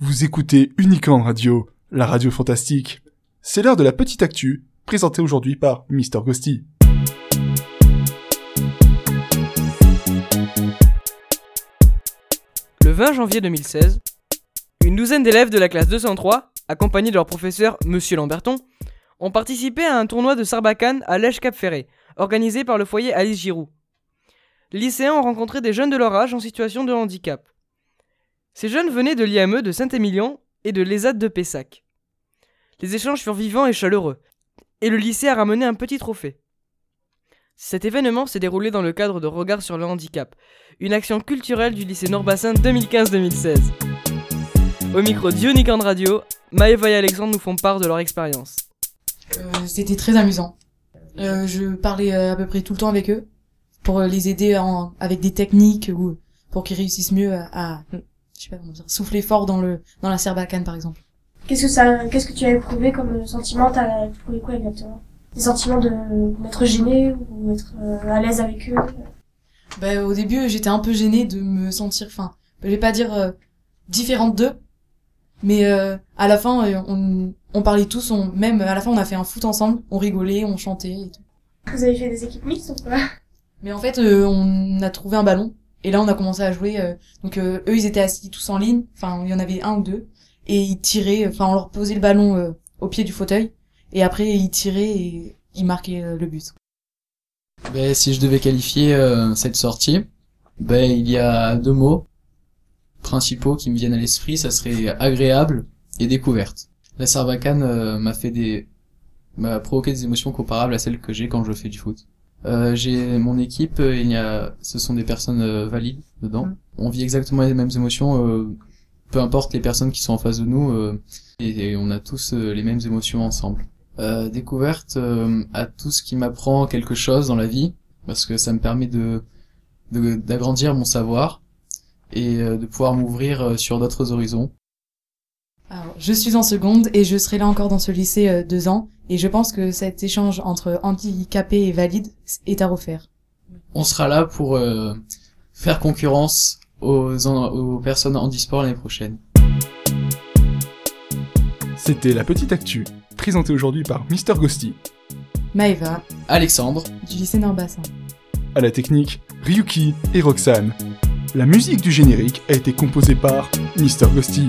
Vous écoutez Unicorn Radio, la radio fantastique. C'est l'heure de la petite actu, présentée aujourd'hui par Mr. Ghosty. Le 20 janvier 2016, une douzaine d'élèves de la classe 203, accompagnés de leur professeur Monsieur Lamberton, ont participé à un tournoi de Sarbacane à Lèche-Cap-Ferré, organisé par le foyer Alice Giroud. Les lycéens ont rencontré des jeunes de leur âge en situation de handicap. Ces jeunes venaient de l'IME de Saint-Émilion et de l'ESAD de Pessac. Les échanges furent vivants et chaleureux, et le lycée a ramené un petit trophée. Cet événement s'est déroulé dans le cadre de Regard sur le handicap, une action culturelle du lycée Nord-Bassin 2015-2016. Au micro d'Unicorn Radio, Maëva et Alexandre nous font part de leur expérience. Euh, C'était très amusant. Euh, je parlais euh, à peu près tout le temps avec eux pour les aider avec des techniques ou pour qu'ils réussissent mieux à- je sais pas comment dire, souffler fort dans le dans la serbacane par exemple. Qu'est-ce que ça, qu'est-ce que tu as éprouvé comme sentiment T'as éprouvé quoi exactement? Des sentiments de d'être gêné ou être euh, à l'aise avec eux? Ben, au début, j'étais un peu gênée de me sentir, enfin, je vais pas dire euh, différente d'eux, mais euh, à la fin, euh, on, on parlait tous, on, même à la fin, on a fait un foot ensemble, on rigolait, on chantait et tout. Vous avez fait des équipes mixtes ou pas? Mais en fait, euh, on a trouvé un ballon, et là, on a commencé à jouer. euh, donc, euh, eux, ils étaient assis tous en ligne, enfin, il y en avait un ou deux, et ils tiraient, enfin, on leur posait le ballon euh, au pied du fauteuil, et après, ils tiraient et ils marquaient euh, le but. Ben, si je devais qualifier cette sortie, ben, il y a deux mots principaux qui me viennent à l'esprit, ça serait agréable et découverte. La Sarbacane m'a fait des m'a provoqué des émotions comparables à celles que j'ai quand je fais du foot. Euh, j'ai mon équipe, euh, il y a ce sont des personnes euh, valides dedans. Mhm. On vit exactement les mêmes émotions euh, peu importe les personnes qui sont en face de nous euh, et, et on a tous les mêmes émotions ensemble. Euh, découverte euh, à tout ce qui m'apprend quelque chose dans la vie parce que ça me permet de de- d'agrandir mon savoir et euh, de pouvoir m'ouvrir sur d'autres horizons. Alors, je suis en seconde et je serai là encore dans ce lycée euh, deux ans. Et je pense que cet échange entre handicapés et valides est à refaire. On sera là pour euh, faire concurrence aux, en- aux personnes handisport l'année prochaine. C'était la petite actu, présentée aujourd'hui par Mr. Ghosty. Maeva, Alexandre, du lycée Nord-Bassin. À la technique, Ryuki et Roxane. La musique du générique a été composée par Mr. Ghosty.